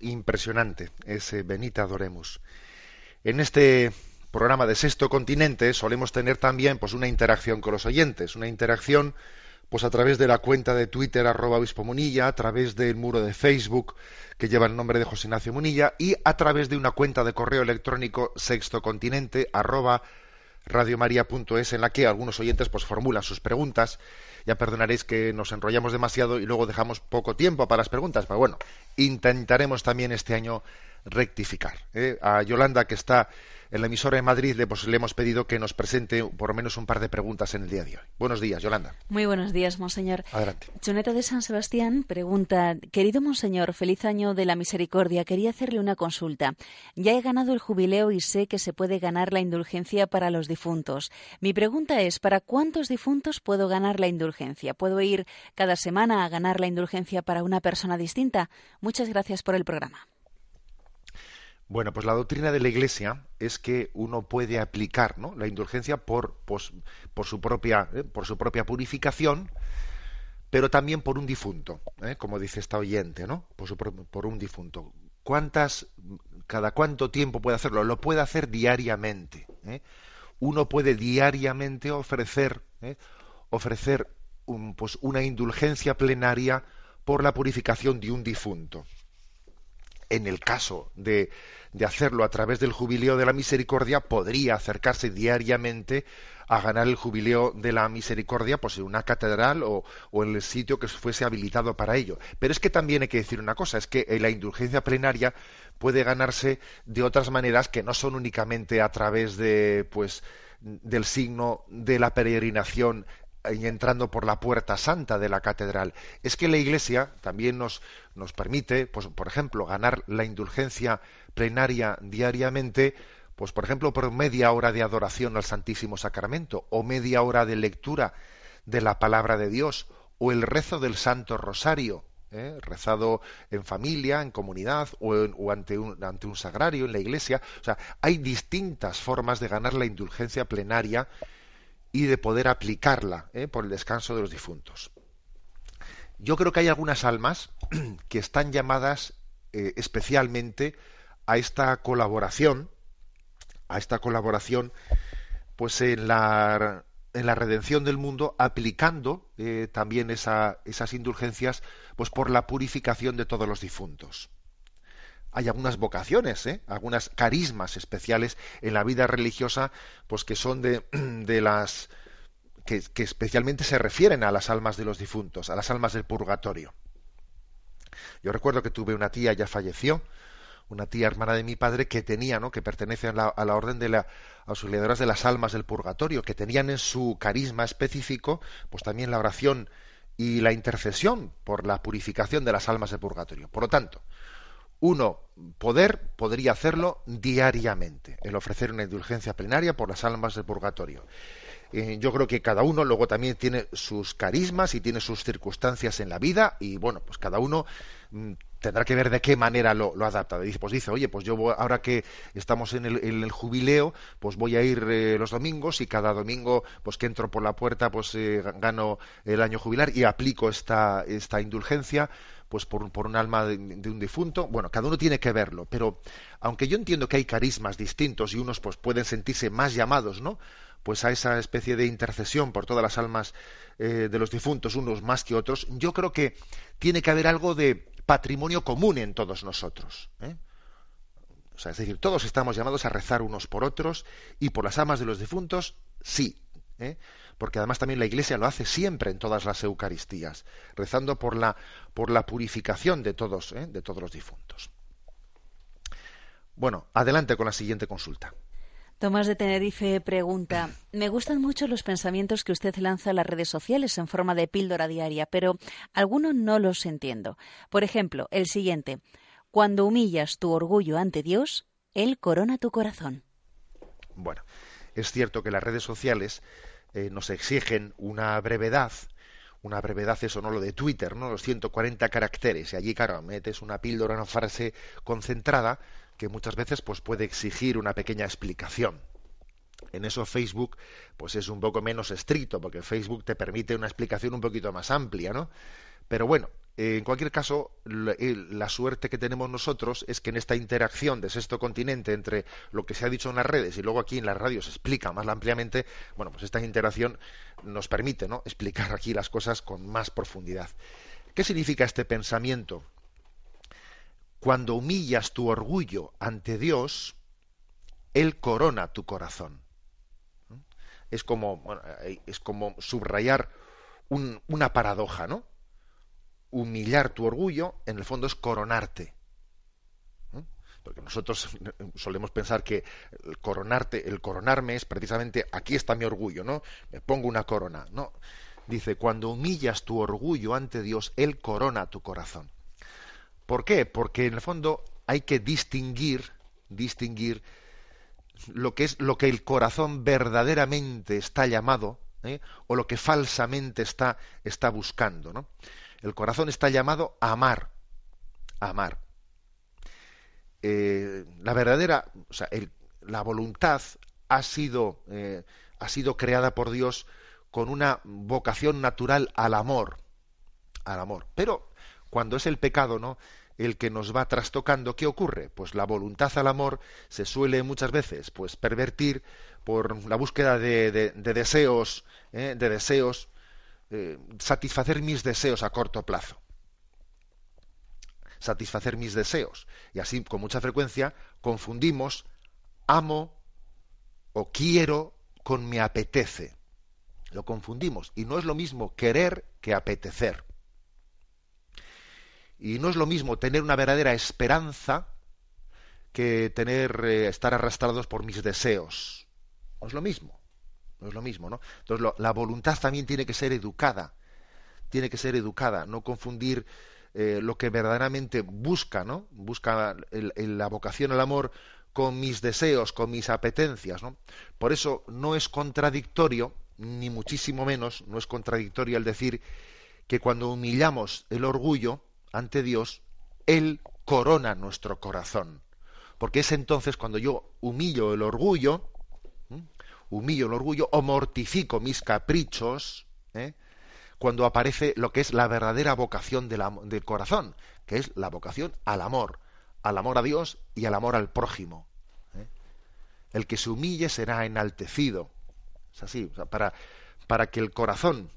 [SPEAKER 1] Impresionante ese Benita Doremus. En este programa de Sexto Continente solemos tener también pues una interacción con los oyentes, una interacción pues a través de la cuenta de Twitter arroba obispo Munilla, a través del muro de Facebook que lleva el nombre de José Ignacio Munilla y a través de una cuenta de correo electrónico sextocontinente arroba radiomaria.es en la que algunos oyentes pues formulan sus preguntas. Ya perdonaréis que nos enrollamos demasiado y luego dejamos poco tiempo para las preguntas, pero bueno, intentaremos también este año rectificar. ¿eh? A Yolanda, que está en la emisora de Madrid le, pues, le, hemos pedido que nos presente por lo menos un par de preguntas en el día de hoy. Buenos días, Yolanda.
[SPEAKER 2] Muy buenos días, monseñor.
[SPEAKER 1] Adelante.
[SPEAKER 2] Chuneta de San Sebastián pregunta, querido monseñor, feliz año de la misericordia. Quería hacerle una consulta. Ya he ganado el jubileo y sé que se puede ganar la indulgencia para los difuntos. Mi pregunta es, ¿para cuántos difuntos puedo ganar la indulgencia? ¿Puedo ir cada semana a ganar la indulgencia para una persona distinta? Muchas gracias por el programa.
[SPEAKER 1] Bueno, pues la doctrina de la Iglesia es que uno puede aplicar ¿no? la indulgencia por, por, su propia, ¿eh? por su propia purificación, pero también por un difunto, ¿eh? como dice esta oyente, ¿no? Por, su, por un difunto. ¿Cuántas, cada cuánto tiempo puede hacerlo? Lo puede hacer diariamente. ¿eh? Uno puede diariamente ofrecer, ofrecer un, pues, una indulgencia plenaria por la purificación de un difunto. En el caso de, de hacerlo a través del jubileo de la misericordia, podría acercarse diariamente a ganar el jubileo de la misericordia pues en una catedral o, en el sitio que fuese habilitado para ello. Pero es que también hay que decir una cosa, es que la indulgencia plenaria puede ganarse de otras maneras que no son únicamente a través de pues del signo de la peregrinación entrando por la puerta santa de la catedral. Es que la Iglesia también nos, nos permite, pues, por ejemplo, ganar la indulgencia plenaria diariamente, pues, por ejemplo, por media hora de adoración al Santísimo Sacramento, o media hora de lectura de la palabra de Dios, o el rezo del Santo Rosario, ¿eh? rezado en familia, en comunidad, o, o ante, un, ante un sagrario, en la iglesia. O sea, hay distintas formas de ganar la indulgencia plenaria y de poder aplicarla ¿eh? por el descanso de los difuntos. Yo creo que hay algunas almas que están llamadas eh, especialmente a esta colaboración, a esta colaboración, pues en la, en la redención del mundo, aplicando eh, también esas indulgencias, pues por la purificación de todos los difuntos hay algunas vocaciones, ¿eh? algunas carismas especiales en la vida religiosa, pues que son de, de las que, especialmente se refieren a las almas de los difuntos, a las almas del purgatorio. Yo recuerdo que tuve una tía, ya falleció, una tía hermana de mi padre que tenía, ¿no? que pertenece a la, a la orden de las auxiliadoras de las almas del purgatorio, que tenían en su carisma específico, pues también la oración y la intercesión por la purificación de las almas del purgatorio. Por lo tanto, uno, poder, podría hacerlo diariamente, el ofrecer una indulgencia plenaria por las almas del purgatorio. Eh, yo creo que cada uno luego también tiene sus carismas y tiene sus circunstancias en la vida y bueno, pues cada uno mm, tendrá que ver de qué manera lo, adapta. Dice, pues dice, oye, pues yo ahora que estamos en el, jubileo, pues voy a ir eh, los domingos y cada domingo, pues que entro por la puerta, pues eh, gano el año jubilar y aplico esta, esta indulgencia pues por, por un alma de, un difunto. Bueno, cada uno tiene que verlo, pero aunque yo entiendo que hay carismas distintos y unos pues pueden sentirse más llamados, ¿no? Pues a esa especie de intercesión por todas las almas eh, de los difuntos, unos más que otros, yo creo que tiene que haber algo de patrimonio común en todos nosotros. ¿eh? Es decir, todos estamos llamados a rezar unos por otros y por las almas de los difuntos, sí. ¿Eh? porque además también la Iglesia lo hace siempre en todas las Eucaristías, rezando por la, por la purificación de todos, ¿eh? de todos los difuntos. Bueno, adelante con la siguiente consulta.
[SPEAKER 2] Tomás de Tenerife pregunta, me gustan mucho los pensamientos que usted lanza a las redes sociales en forma de píldora diaria, pero algunos no los entiendo. Por ejemplo, el siguiente, cuando humillas tu orgullo ante Dios, Él corona tu corazón.
[SPEAKER 1] Bueno, es cierto que las redes sociales eh, nos exigen una brevedad, una brevedad, eso no lo de Twitter, ¿no? Los 140 caracteres, y allí, claro, metes una píldora, una frase concentrada, que muchas veces pues puede exigir una pequeña explicación. En eso Facebook pues es un poco menos estricto, porque Facebook te permite una explicación un poquito más amplia, ¿no? Pero bueno, en cualquier caso, la, suerte que tenemos nosotros es que en esta interacción de sexto continente entre lo que se ha dicho en las redes y luego aquí en las radios se explica más ampliamente, bueno, pues esta interacción nos permite ¿no? explicar aquí las cosas con más profundidad. ¿Qué significa este pensamiento? Cuando humillas tu orgullo ante Dios, Él corona tu corazón. Es como, es como subrayar una paradoja, ¿no? Humillar tu orgullo, en el fondo es coronarte. Porque nosotros solemos pensar que el coronarte, el coronarme es precisamente aquí está mi orgullo, ¿no? Me pongo una corona. No. Dice, cuando humillas tu orgullo ante Dios, Él corona tu corazón. ¿Por qué? Porque en el fondo hay que distinguir, distinguir lo que es lo que el corazón verdaderamente está llamado, ¿eh? o lo que falsamente está, está buscando, ¿no? El corazón está llamado a amar, a amar. Eh, la verdadera, o sea, la voluntad ha sido, eh, ha sido creada por Dios con una vocación natural al amor, al amor. Pero cuando es el pecado, ¿no? el que nos va trastocando, ¿qué ocurre? Pues la voluntad al amor se suele muchas veces pues pervertir por la búsqueda de, deseos, ¿eh? de deseos eh, satisfacer mis deseos a corto plazo. satisfacer mis deseos. Y así, con mucha frecuencia, confundimos amo o quiero con me apetece. Lo confundimos. Y no es lo mismo querer que apetecer. Y no es lo mismo tener una verdadera esperanza que tener eh, estar arrastrados por mis deseos. No es lo mismo. No es lo mismo, ¿no? Entonces la voluntad también tiene que ser educada. Tiene que ser educada, no confundir eh, lo que verdaderamente busca, ¿no? Busca la vocación al amor con mis deseos, con mis apetencias, ¿no? Por eso no es contradictorio, ni muchísimo menos, no es contradictorio el decir que cuando humillamos el orgullo ante Dios, Él corona nuestro corazón. Porque es entonces cuando yo humillo el orgullo, humillo el orgullo o mortifico mis caprichos, ¿eh? cuando aparece lo que es la verdadera vocación del corazón, que es la vocación al amor, al amor a Dios y al amor al prójimo. ¿eh? El que se humille será enaltecido. Es así, para, para que el corazón,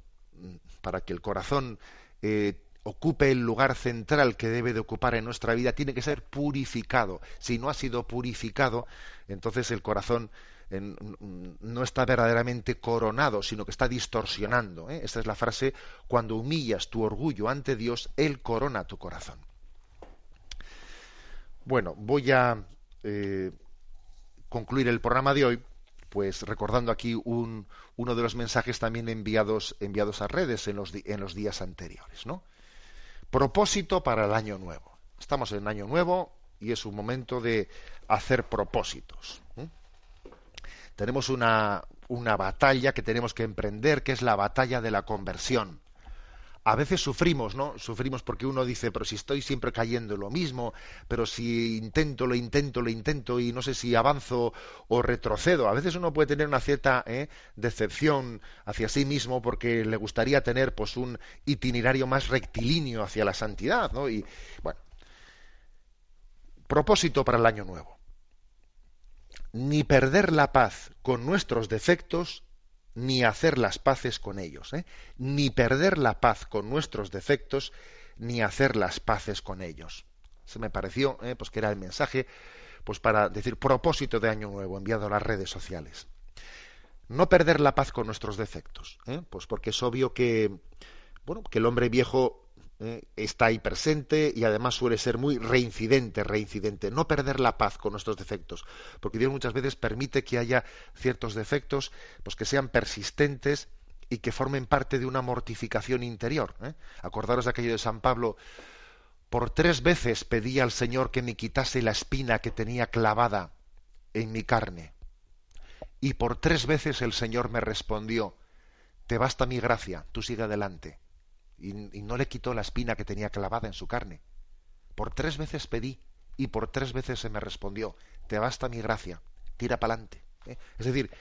[SPEAKER 1] para que el corazón eh, ocupe el lugar central que debe de ocupar en nuestra vida, tiene que ser purificado. Si no ha sido purificado, entonces el corazón no está verdaderamente coronado, sino que está distorsionando. ¿eh? Esta es la frase, cuando humillas tu orgullo ante Dios, Él corona tu corazón. Bueno, voy a eh, concluir el programa de hoy, pues recordando aquí un, uno de los mensajes también enviados, enviados a redes en los, en los días anteriores. Propósito para el año nuevo. Estamos en año nuevo y es un momento de hacer propósitos. Tenemos una, batalla que tenemos que emprender, que es la batalla de la conversión. A veces sufrimos, ¿no? Sufrimos porque uno dice, pero si estoy siempre cayendo en lo mismo, pero si intento, lo intento, lo intento y no sé si avanzo o retrocedo. A veces uno puede tener una cierta ¿eh? decepción hacia sí mismo porque le gustaría tener pues un itinerario más rectilíneo hacia la santidad, ¿no? Y bueno, propósito para el año nuevo. Ni perder la paz con nuestros defectos ni hacer las paces con ellos, ¿eh? ni perder la paz con nuestros defectos, ni hacer las paces con ellos. Se me pareció, ¿eh? pues que era el mensaje, pues para decir propósito de año nuevo enviado a las redes sociales. No perder la paz con nuestros defectos, ¿eh? pues porque es obvio que, bueno, que el hombre viejo. Está ahí presente y además suele ser muy reincidente, reincidente. No perder la paz con nuestros defectos, porque Dios muchas veces permite que haya ciertos defectos pues que sean persistentes y que formen parte de una mortificación interior. ¿eh? Acordaros de aquello de San Pablo. Por tres veces pedí al Señor que me quitase la espina que tenía clavada en mi carne. Y por tres veces el Señor me respondió, te basta mi gracia, tú sigue adelante y, no le quitó la espina que tenía clavada en su carne. Por tres veces pedí y por tres veces se me respondió, te basta mi gracia, tira pa'lante. ¿eh? Es decir,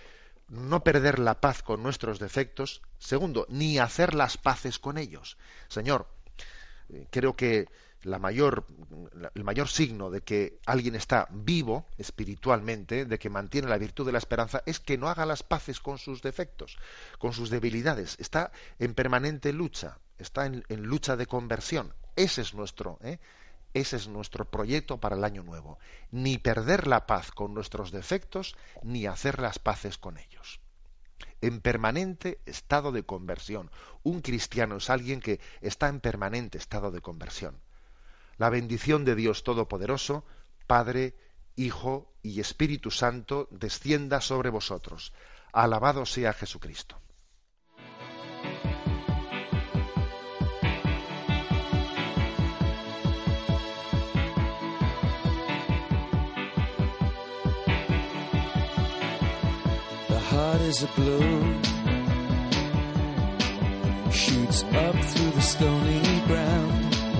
[SPEAKER 1] no perder la paz con nuestros defectos. Segundo, ni hacer las paces con ellos. Señor, eh, creo que el mayor signo de que alguien está vivo espiritualmente, de que mantiene la virtud de la esperanza, es que no haga las paces con sus defectos, con sus debilidades. Está en permanente lucha, está en, lucha de conversión. Ese es nuestro, ¿eh? ese es nuestro proyecto para el año nuevo. Ni perder la paz con nuestros defectos, ni hacer las paces con ellos en permanente estado de conversión. Un cristiano es alguien que está en permanente estado de conversión. La bendición de Dios Todopoderoso, Padre, Hijo y Espíritu Santo, descienda sobre vosotros. Alabado sea Jesucristo. shoots up through the stony ground.